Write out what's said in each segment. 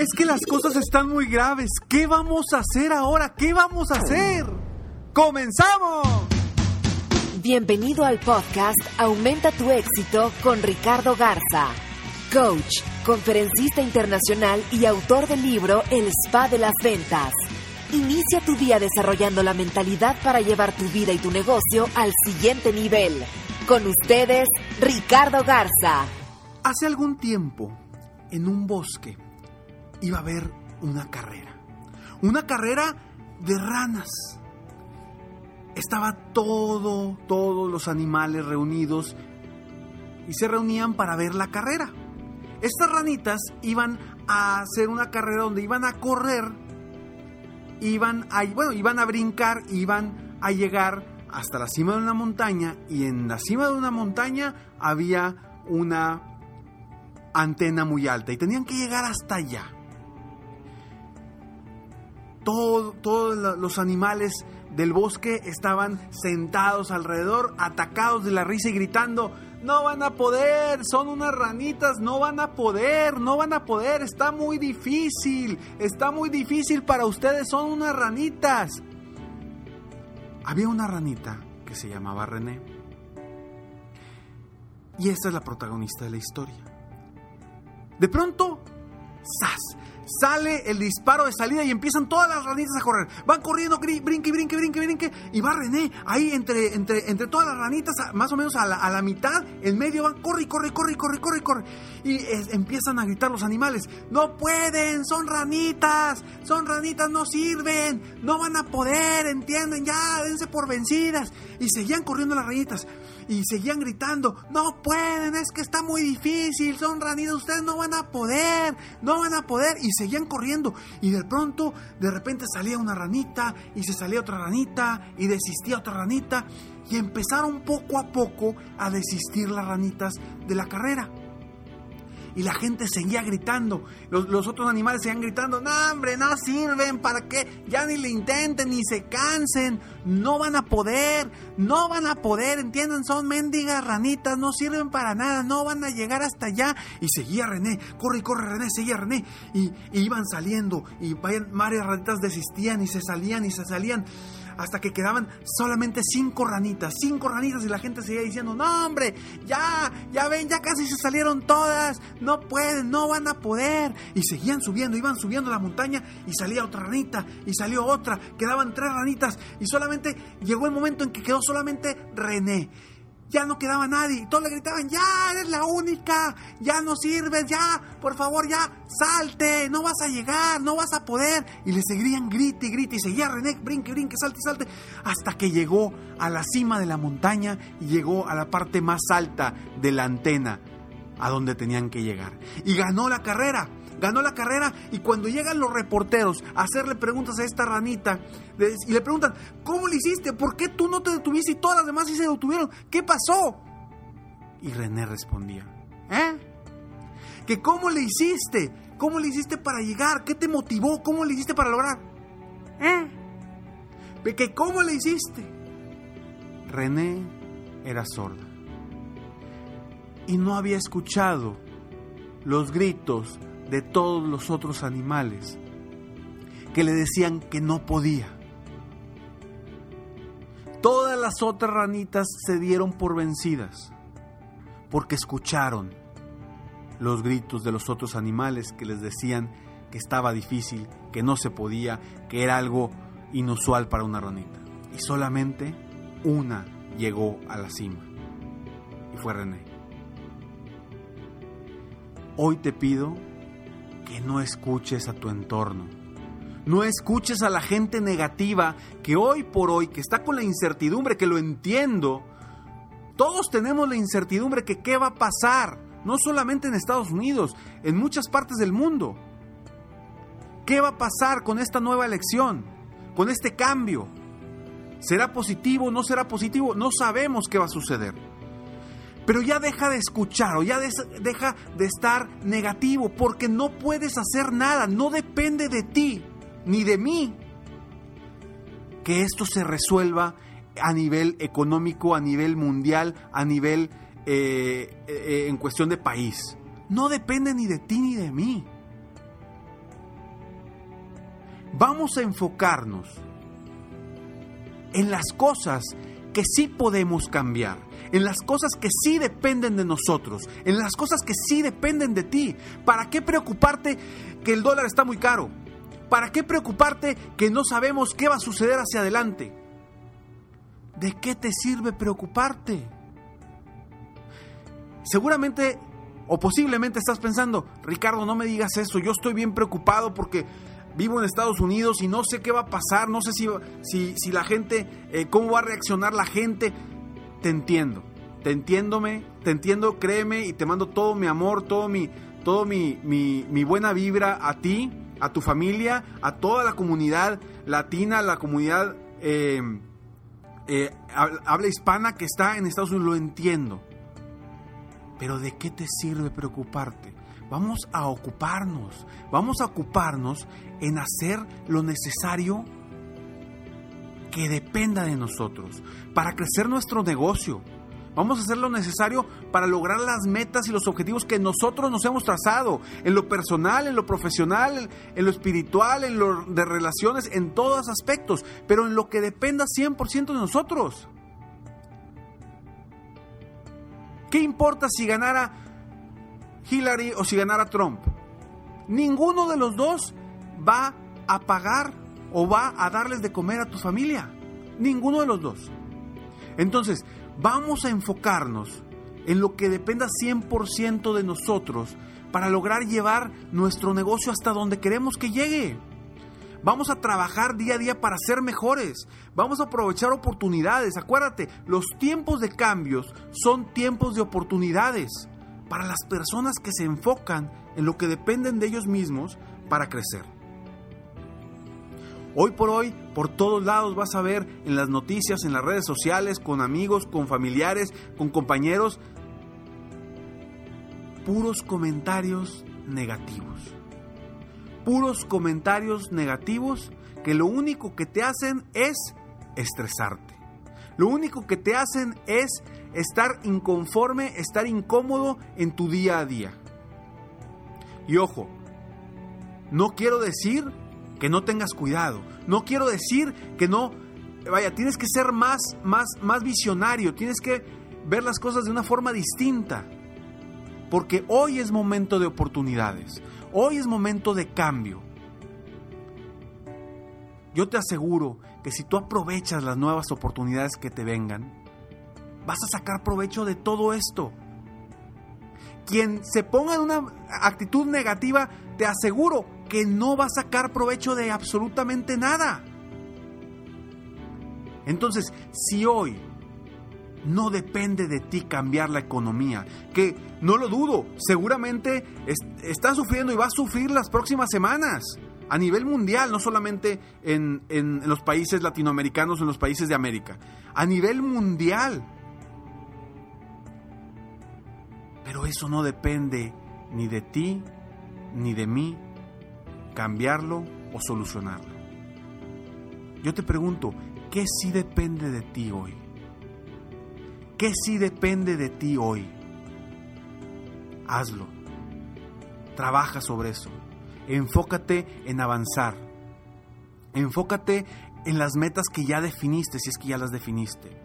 Es que las cosas están muy graves. ¿Qué vamos a hacer ahora? ¿Qué vamos a hacer? ¡Comenzamos! Bienvenido al podcast Aumenta tu éxito con Ricardo Garza, coach, conferencista internacional y autor del libro El Spa de las Ventas. Inicia tu día desarrollando la mentalidad para llevar tu vida y tu negocio al siguiente nivel. Con ustedes, Ricardo Garza. Hace algún tiempo, en un bosque, iba a haber una carrera. Una carrera de ranas. Estaba todo, todos los animales reunidos y se reunían para ver la carrera. Estas ranitas iban a hacer una carrera donde iban a correr, iban a, bueno, iban a brincar, iban a llegar hasta la cima de una montaña y en la cima de una montaña había una antena muy alta y tenían que llegar hasta allá todos los animales del bosque estaban sentados alrededor, atacados de la risa y gritando, no van a poder, son unas ranitas, no van a poder, no van a poder, está muy difícil, está muy difícil para ustedes, son unas ranitas. Había una ranita que se llamaba René. Y esta es la protagonista de la historia. De pronto. Sale el disparo de salida y empiezan todas las ranitas a correr. Van corriendo, brinque, brinque, brinque, brinque. Y va René ahí entre, entre, entre todas las ranitas, más o menos a la, a la mitad, en medio van, corre, corre, corre, corre, corre, corre. Y empiezan a gritar los animales, no pueden, son ranitas, son ranitas, no sirven, no van a poder, entienden, ya, dense por vencidas. Y seguían corriendo las ranitas y seguían gritando, no pueden, es que está muy difícil, son ranitas, ustedes no van a poder, no van a poder. Y seguían corriendo y de pronto, de repente salía una ranita y se salía otra ranita y desistía otra ranita y empezaron poco a poco a desistir las ranitas de la carrera y la gente seguía gritando. Los, otros animales seguían gritando, no hombre, no sirven, ¿para qué? Ya ni le intenten, ni se cansen, no van a poder, no van a poder, entienden, son mendigas ranitas, no sirven para nada, no van a llegar hasta allá. Y seguía René, corre y corre René, seguía René, y, iban saliendo, y varias ranitas desistían y se salían y se salían hasta que quedaban solamente cinco ranitas, cinco ranitas y la gente seguía diciendo, no hombre, ya, ya ven, ya casi se salieron todas, no pueden, no van a poder. Y seguían subiendo, iban subiendo la montaña y salía otra ranita y salió otra, quedaban tres ranitas y solamente llegó el momento en que quedó solamente René ya no quedaba nadie. Y todos le gritaban, ya eres la única, ya no sirves, ya, por favor, ya, salte, no vas a llegar, no vas a poder. Y le seguían grite y grite y seguía René, brinque, brinque, salte, salte, hasta que llegó a la cima de la montaña y llegó a la parte más alta de la antena, a donde tenían que llegar. Y ganó la carrera ganó la carrera y cuando llegan los reporteros a hacerle preguntas a esta ranita y le preguntan, ¿cómo le hiciste? ¿Por qué tú no te detuviste y todas las demás sí se detuvieron? ¿Qué pasó? Y René respondía, ¿eh? ¿Que cómo le hiciste? ¿Cómo le hiciste para llegar? ¿Qué te motivó? ¿Cómo le hiciste para lograr? ¿Eh? ¿Que cómo le hiciste? René era sorda y no había escuchado los gritos de todos los otros animales que le decían que no podía. Todas las otras ranitas se dieron por vencidas porque escucharon los gritos de los otros animales que les decían que estaba difícil, que no se podía, que era algo inusual para una ranita. Y solamente una llegó a la cima. Y fue René. Hoy te pido que no escuches a tu entorno. No escuches a la gente negativa que hoy por hoy, que está con la incertidumbre, que lo entiendo, todos tenemos la incertidumbre que qué va a pasar, no solamente en Estados Unidos, en muchas partes del mundo. ¿Qué va a pasar con esta nueva elección? Con este cambio. ¿Será positivo? ¿No será positivo? No sabemos qué va a suceder. Pero ya deja de escuchar o ya deja de estar negativo porque no puedes hacer nada, no depende de ti ni de mí que esto se resuelva a nivel económico, a nivel mundial, a nivel eh, eh, en cuestión de país. No depende ni de ti ni de mí. Vamos a enfocarnos en las cosas que sí podemos cambiar, en las cosas que sí dependen de nosotros, en las cosas que sí dependen de ti. ¿Para qué preocuparte que el dólar está muy caro? ¿Para qué preocuparte que no sabemos qué va a suceder hacia adelante? ¿De qué te sirve preocuparte? Seguramente o posiblemente estás pensando, Ricardo, no me digas eso, yo estoy bien preocupado porque vivo en Estados Unidos y no sé qué va a pasar, no sé si, si, la gente, eh, cómo va a reaccionar la gente. Te entiendo, te entiéndome, te entiendo, créeme y te mando todo mi amor, todo mi, todo mi, mi, buena vibra a ti, a tu familia, a toda la comunidad latina, la comunidad eh, eh, habla hispana que está en Estados Unidos, lo entiendo. Pero ¿de qué te sirve preocuparte? Vamos a ocuparnos, vamos a ocuparnos en hacer lo necesario que dependa de nosotros para crecer nuestro negocio. Vamos a hacer lo necesario para lograr las metas y los objetivos que nosotros nos hemos trazado, en lo personal, en lo profesional, en lo espiritual, en lo de relaciones, en todos aspectos, pero en lo que dependa 100% de nosotros. ¿Qué importa si ganara Hillary o si ganara Trump. Ninguno de los dos va a pagar o va a darles de comer a tu familia. Ninguno de los dos. Entonces, vamos a enfocarnos en lo que dependa 100% de nosotros para lograr llevar nuestro negocio hasta donde queremos que llegue. Vamos a trabajar día a día para ser mejores. Vamos a aprovechar oportunidades. Acuérdate, los tiempos de cambios son tiempos de oportunidades para las personas que se enfocan en lo que dependen de ellos mismos para crecer. Hoy por hoy, por todos lados vas a ver en las noticias, en las redes sociales, con amigos, con familiares, con compañeros, puros comentarios negativos. Puros comentarios negativos que lo único que te hacen es estresarte. Lo único que te hacen es estar inconforme, estar incómodo en tu día a día. Y ojo, no quiero decir que no tengas cuidado, no quiero decir que no, vaya, tienes que ser más, más, más visionario, tienes que ver las cosas de una forma distinta, porque hoy es momento de oportunidades, hoy es momento de cambio. Yo te aseguro que si tú aprovechas las nuevas oportunidades que te vengan, vas a sacar provecho de todo esto. Quien se ponga en una actitud negativa, te aseguro que no va a sacar provecho de absolutamente nada. Entonces, si hoy no depende de ti cambiar la economía, que no lo dudo, seguramente está sufriendo y va a sufrir las próximas semanas a nivel mundial, no solamente en, en los países latinoamericanos en los países de América, a nivel mundial. Pero eso no depende ni de ti ni de mí cambiarlo o solucionarlo. Yo te pregunto, ¿qué sí depende de ti hoy? ¿Qué sí depende de ti hoy? Hazlo. Trabaja sobre eso. Enfócate en avanzar. Enfócate en las metas que ya definiste, si es que ya las definiste.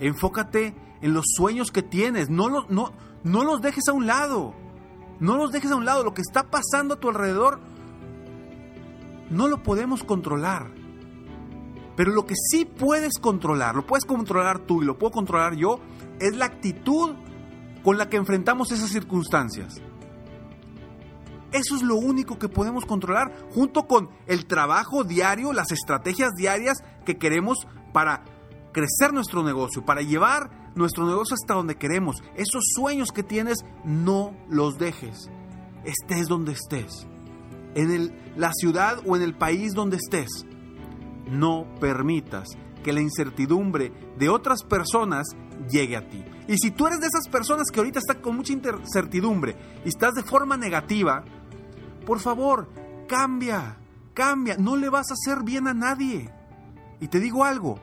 Enfócate en los sueños que tienes. No, no, no los dejes a un lado. No los dejes a un lado. Lo que está pasando a tu alrededor no lo podemos controlar. Pero lo que sí puedes controlar, lo puedes controlar tú y lo puedo controlar yo, es la actitud con la que enfrentamos esas circunstancias. Eso es lo único que podemos controlar junto con el trabajo diario, las estrategias diarias que queremos para crecer nuestro negocio, para llevar nuestro negocio hasta donde queremos. Esos sueños que tienes, no los dejes. Estés donde estés. En la ciudad o en el país donde estés. No permitas que la incertidumbre de otras personas llegue a ti. Y si tú eres de esas personas que ahorita están con mucha incertidumbre y estás de forma negativa, por favor, cambia, cambia. No le vas a hacer bien a nadie. Y te digo algo,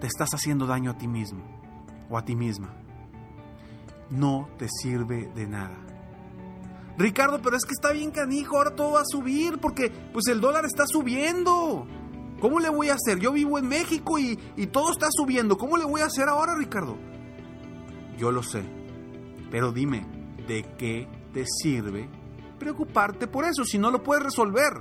te estás haciendo daño a ti mismo o a ti misma. No te sirve de nada. Ricardo, pero es que está bien canijo, ahora todo va a subir porque pues el dólar está subiendo. ¿Cómo le voy a hacer? Yo vivo en México y, y todo está subiendo. ¿Cómo le voy a hacer ahora, Ricardo? Yo lo sé. Pero dime, ¿de qué te sirve preocuparte por eso si no lo puedes resolver?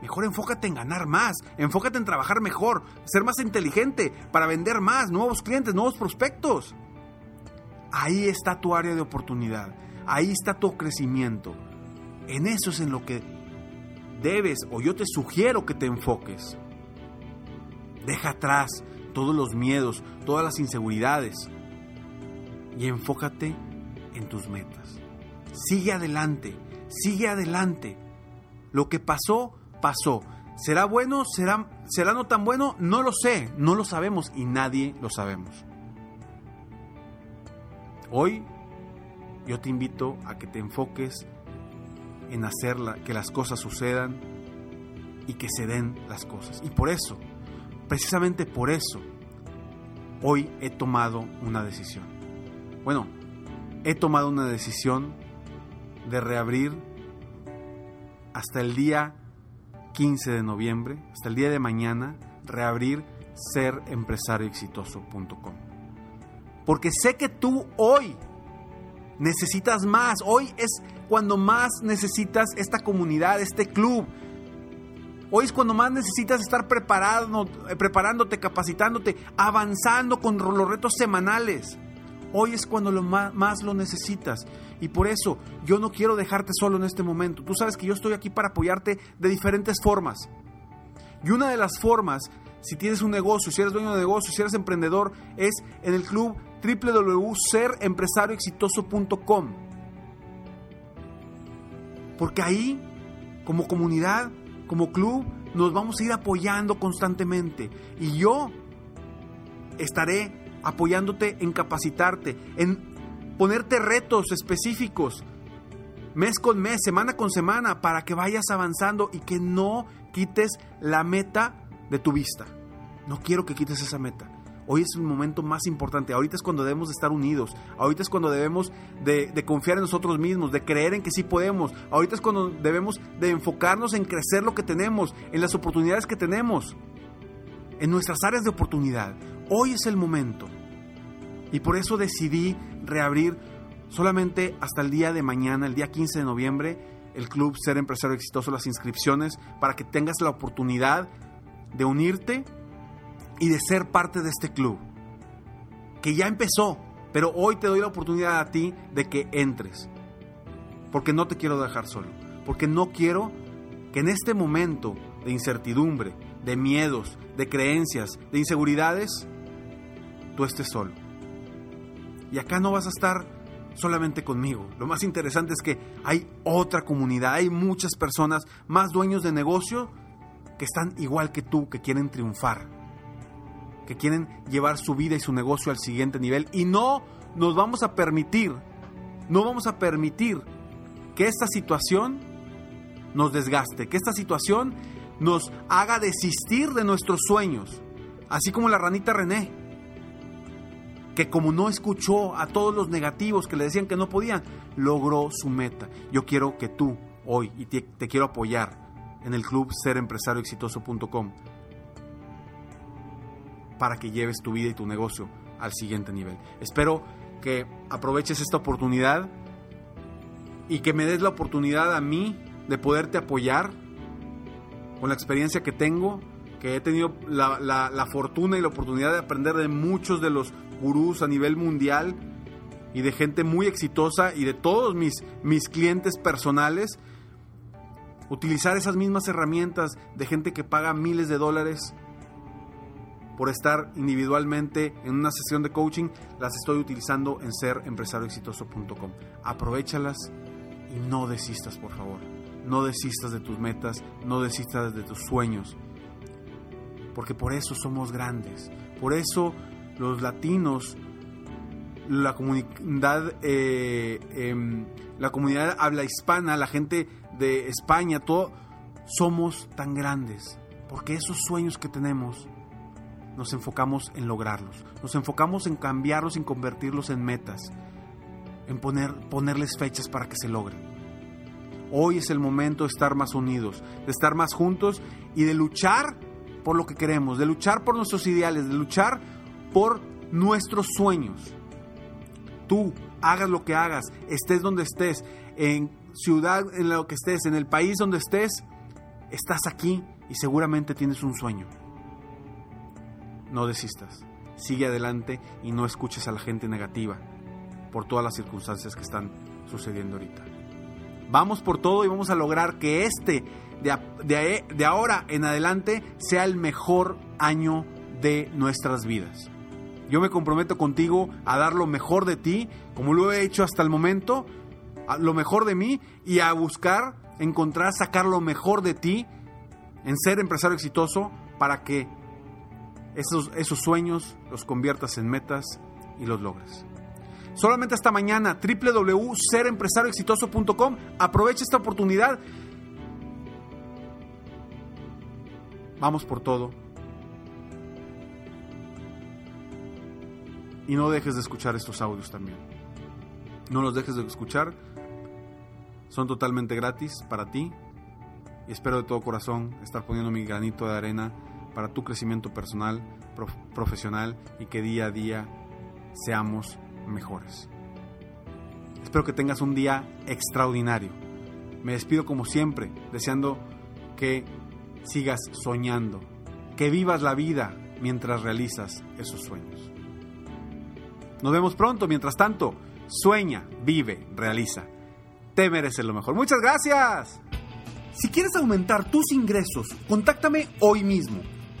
Mejor enfócate en ganar más, enfócate en trabajar mejor, ser más inteligente para vender más, nuevos clientes, nuevos prospectos. Ahí está tu área de oportunidad, ahí está tu crecimiento. En eso es en lo que debes o yo te sugiero que te enfoques. Deja atrás todos los miedos, todas las inseguridades y enfócate en tus metas. Sigue adelante, sigue adelante. Lo que pasó, pasó. ¿Será bueno? ¿Será, ¿Será no tan bueno? No lo sé, no lo sabemos y nadie lo sabemos. Hoy yo te invito a que te enfoques en hacerla, que las cosas sucedan y que se den las cosas. Y por eso, precisamente por eso, hoy he tomado una decisión. Bueno, he tomado una decisión de reabrir hasta el día 15 de noviembre, hasta el día de mañana, reabrir serempresarioexitoso.com. Porque sé que tú hoy necesitas más, hoy es cuando más necesitas esta comunidad, este club. Hoy es cuando más necesitas estar preparado, eh, preparándote, capacitándote, avanzando con los retos semanales. Hoy es cuando lo más, más, lo necesitas. Y por eso yo no quiero dejarte solo en este momento. Tú sabes que yo estoy aquí para apoyarte de diferentes formas. Y una de las formas, si tienes un negocio, si eres dueño de negocio, si eres emprendedor, es en el club www.serempresarioexitoso.com porque ahí, como comunidad, como club, nos vamos a ir apoyando constantemente. Y yo estaré apoyándote en capacitarte, en ponerte retos específicos, mes con mes, semana con semana, para que vayas avanzando y que no quites la meta de tu vista. No quiero que quites esa meta. Hoy es el momento más importante. Ahorita es cuando debemos de estar unidos. Ahorita es cuando debemos de, confiar en nosotros mismos, de creer en que sí podemos. Ahorita es cuando debemos de enfocarnos en crecer lo que tenemos, en las oportunidades que tenemos, en nuestras áreas de oportunidad. Hoy es el momento. Y por eso decidí reabrir solamente hasta el día de mañana, el día 15 de noviembre, el club Ser Empresario Exitoso, las inscripciones, para que tengas la oportunidad de unirte y de ser parte de este club, que ya empezó, pero hoy te doy la oportunidad a ti de que entres, porque no te quiero dejar solo, porque no quiero que en este momento de incertidumbre, de miedos, de creencias, de inseguridades, tú estés solo. Y acá no vas a estar solamente conmigo. Lo más interesante es que hay otra comunidad, hay muchas personas, más dueños de negocio, que están igual que tú, que quieren triunfar que quieren llevar su vida y su negocio al siguiente nivel. Y no nos vamos a permitir, no vamos a permitir que esta situación nos desgaste, que esta situación nos haga desistir de nuestros sueños, así como la ranita René, que como no escuchó a todos los negativos que le decían que no podían, logró su meta. Yo quiero que tú hoy, y te, quiero apoyar en el club serempresarioexitoso.com, para que lleves tu vida y tu negocio al siguiente nivel. Espero que aproveches esta oportunidad y que me des la oportunidad a mí de poderte apoyar con la experiencia que tengo, que he tenido la, la fortuna y la oportunidad de aprender de muchos de los gurús a nivel mundial y de gente muy exitosa y de todos mis, mis clientes personales, utilizar esas mismas herramientas de gente que paga miles de dólares por estar individualmente en una sesión de coaching, las estoy utilizando en serempresarioexitoso.com. Aprovechalas y no desistas, por favor. No desistas de tus metas, no desistas de tus sueños. Porque por eso somos grandes. Por eso los latinos, la comunidad, eh, em, la comunidad habla hispana, la gente de España, todo, somos tan grandes. Porque esos sueños que tenemos nos enfocamos en lograrlos. Nos enfocamos en cambiarlos, en convertirlos en metas. En poner, ponerles fechas para que se logren. Hoy es el momento de estar más unidos, de estar más juntos y de luchar por lo que queremos, de luchar por nuestros ideales, de luchar por nuestros sueños. Tú, hagas lo que hagas, estés donde estés, en ciudad en lo que estés, en el país donde estés, estás aquí y seguramente tienes un sueño. No desistas, sigue adelante y no escuches a la gente negativa por todas las circunstancias que están sucediendo ahorita. Vamos por todo y vamos a lograr que este, de, ahora en adelante, sea el mejor año de nuestras vidas. Yo me comprometo contigo a dar lo mejor de ti, como lo he hecho hasta el momento, lo mejor de mí y a buscar, encontrar, sacar lo mejor de ti en ser empresario exitoso para que esos, esos sueños los conviertas en metas y los logres. Solamente hasta mañana, www.serempresarioexitoso.com. Aprovecha esta oportunidad. Vamos por todo Y no dejes de escuchar estos audios también. No los dejes de escuchar. Son totalmente gratis para ti. Y espero de todo corazón estar poniendo mi granito de arena para tu crecimiento personal, profesional y que día a día seamos mejores. Espero que tengas un día extraordinario. Me despido como siempre, deseando que sigas soñando, que vivas la vida mientras realizas esos sueños. Nos vemos pronto. Mientras tanto, sueña, vive, realiza. Te mereces lo mejor. Muchas gracias. Si quieres aumentar tus ingresos, contáctame hoy mismo.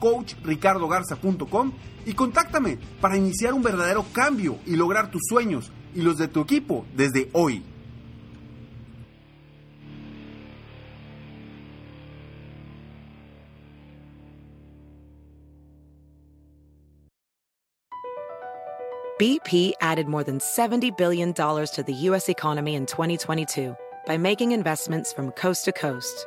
www.coachricardogarza.com y contáctame para iniciar un verdadero cambio y lograr tus sueños y los de tu equipo desde hoy. BP added more than $70 billion to the U.S. economy in 2022 by making investments from coast to coast.